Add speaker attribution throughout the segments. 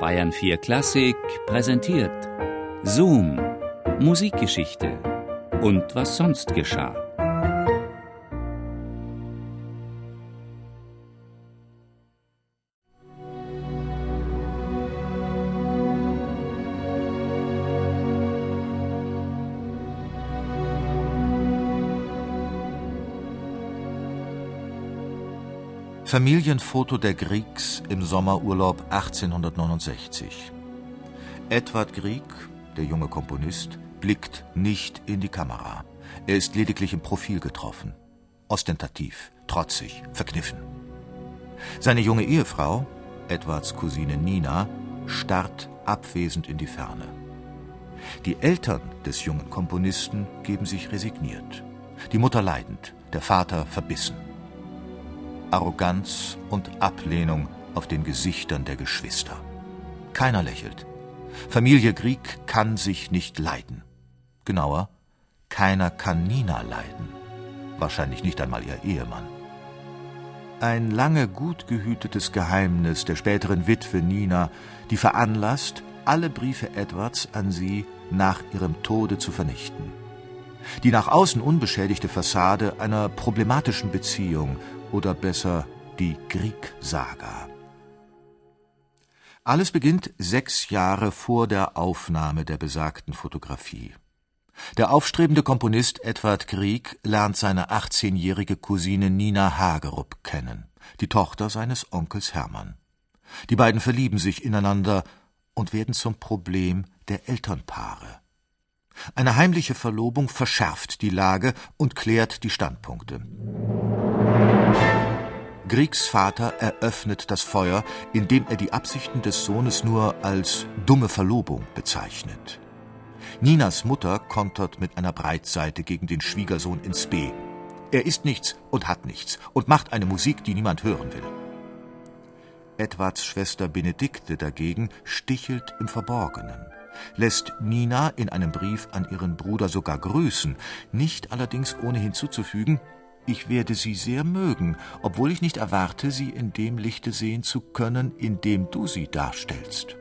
Speaker 1: Bayern 4 Klassik präsentiert. Zoom, Musikgeschichte. Und was sonst geschah.
Speaker 2: Familienfoto der Griegs im Sommerurlaub 1869. Edward Grieg, der junge Komponist, blickt nicht in die Kamera. Er ist lediglich im Profil getroffen. Ostentativ, trotzig, verkniffen. Seine junge Ehefrau, Edwards Cousine Nina, starrt abwesend in die Ferne. Die Eltern des jungen Komponisten geben sich resigniert. Die Mutter leidend, der Vater verbissen. Arroganz und Ablehnung auf den Gesichtern der Geschwister. Keiner lächelt. Familie Grieg kann sich nicht leiden. Genauer, keiner kann Nina leiden. Wahrscheinlich nicht einmal ihr Ehemann. Ein lange gut gehütetes Geheimnis der späteren Witwe Nina, die veranlasst, alle Briefe Edwards an sie nach ihrem Tode zu vernichten. Die nach außen unbeschädigte Fassade einer problematischen Beziehung oder besser die Grieg-Saga. Alles beginnt sechs Jahre vor der Aufnahme der besagten Fotografie. Der aufstrebende Komponist Edward Grieg lernt seine 18-jährige Cousine Nina Hagerup kennen, die Tochter seines Onkels Hermann. Die beiden verlieben sich ineinander und werden zum Problem der Elternpaare. Eine heimliche Verlobung verschärft die Lage und klärt die Standpunkte. Griegs Vater eröffnet das Feuer, indem er die Absichten des Sohnes nur als dumme Verlobung bezeichnet. Ninas Mutter kontert mit einer Breitseite gegen den Schwiegersohn ins B. Er ist nichts und hat nichts und macht eine Musik, die niemand hören will. Edwards Schwester Benedikte dagegen stichelt im Verborgenen, lässt Nina in einem Brief an ihren Bruder sogar grüßen, nicht allerdings ohne hinzuzufügen, ich werde sie sehr mögen, obwohl ich nicht erwarte, sie in dem Lichte sehen zu können, in dem du sie darstellst.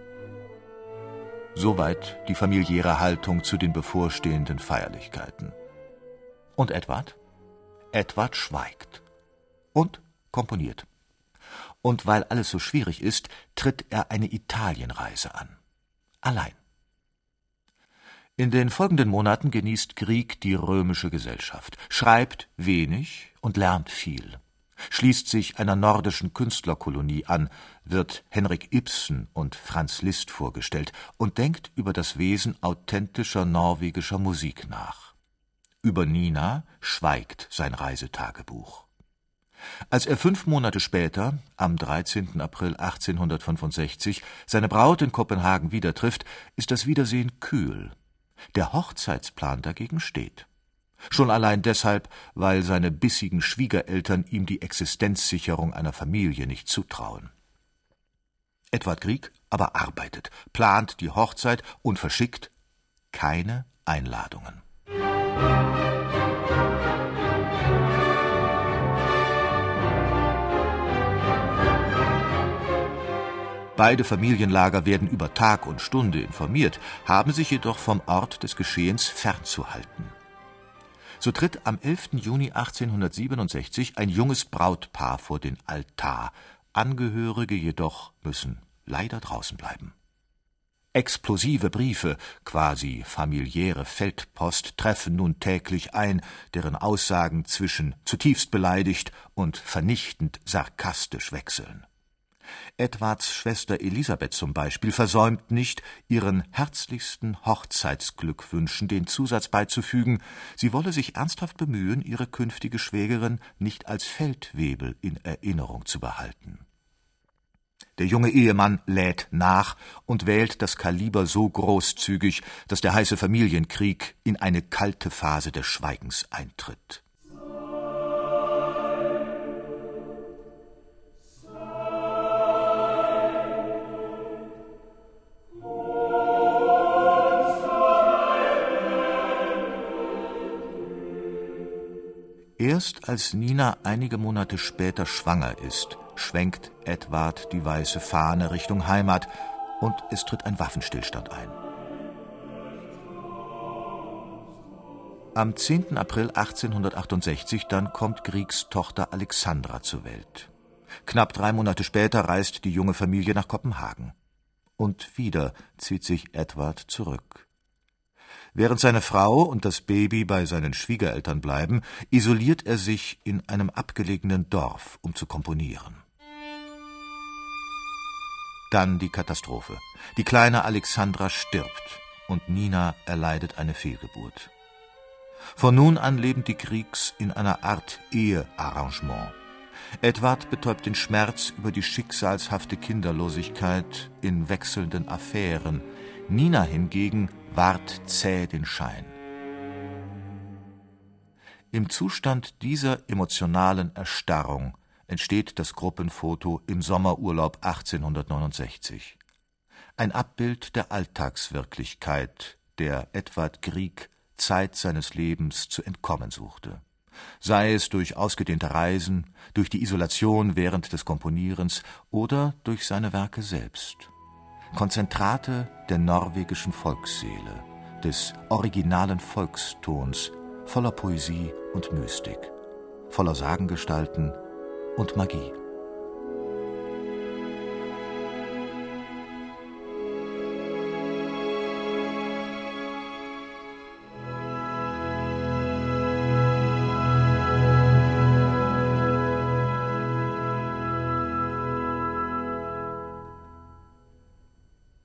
Speaker 2: Soweit die familiäre Haltung zu den bevorstehenden Feierlichkeiten. Und Edward? Edward schweigt und komponiert. Und weil alles so schwierig ist, tritt er eine Italienreise an. Allein. In den folgenden Monaten genießt Grieg die römische Gesellschaft, schreibt wenig und lernt viel, schließt sich einer nordischen Künstlerkolonie an, wird Henrik Ibsen und Franz Liszt vorgestellt und denkt über das Wesen authentischer norwegischer Musik nach. Über Nina schweigt sein Reisetagebuch. Als er fünf Monate später, am 13. April 1865, seine Braut in Kopenhagen wieder trifft, ist das Wiedersehen kühl der Hochzeitsplan dagegen steht. Schon allein deshalb, weil seine bissigen Schwiegereltern ihm die Existenzsicherung einer Familie nicht zutrauen. Edward Grieg aber arbeitet, plant die Hochzeit und verschickt keine Einladungen. Beide Familienlager werden über Tag und Stunde informiert, haben sich jedoch vom Ort des Geschehens fernzuhalten. So tritt am 11. Juni 1867 ein junges Brautpaar vor den Altar, Angehörige jedoch müssen leider draußen bleiben. Explosive Briefe, quasi familiäre Feldpost, treffen nun täglich ein, deren Aussagen zwischen zutiefst beleidigt und vernichtend sarkastisch wechseln. Edwards Schwester Elisabeth zum Beispiel versäumt nicht, ihren herzlichsten Hochzeitsglückwünschen den Zusatz beizufügen, sie wolle sich ernsthaft bemühen, ihre künftige Schwägerin nicht als Feldwebel in Erinnerung zu behalten. Der junge Ehemann lädt nach und wählt das Kaliber so großzügig, dass der heiße Familienkrieg in eine kalte Phase des Schweigens eintritt. Erst als Nina einige Monate später schwanger ist, schwenkt Edward die weiße Fahne Richtung Heimat und es tritt ein Waffenstillstand ein. Am 10. April 1868 dann kommt Griegs Tochter Alexandra zur Welt. Knapp drei Monate später reist die junge Familie nach Kopenhagen. Und wieder zieht sich Edward zurück. Während seine Frau und das Baby bei seinen Schwiegereltern bleiben, isoliert er sich in einem abgelegenen Dorf, um zu komponieren. Dann die Katastrophe. Die kleine Alexandra stirbt und Nina erleidet eine Fehlgeburt. Von nun an leben die Kriegs in einer Art Ehearrangement. Edward betäubt den Schmerz über die schicksalshafte Kinderlosigkeit in wechselnden Affären. Nina hingegen wahrt zäh den Schein. Im Zustand dieser emotionalen Erstarrung entsteht das Gruppenfoto im Sommerurlaub 1869. Ein Abbild der Alltagswirklichkeit, der Edward Grieg Zeit seines Lebens zu entkommen suchte sei es durch ausgedehnte Reisen, durch die Isolation während des Komponierens oder durch seine Werke selbst. Konzentrate der norwegischen Volksseele, des originalen Volkstons, voller Poesie und Mystik, voller Sagengestalten und Magie.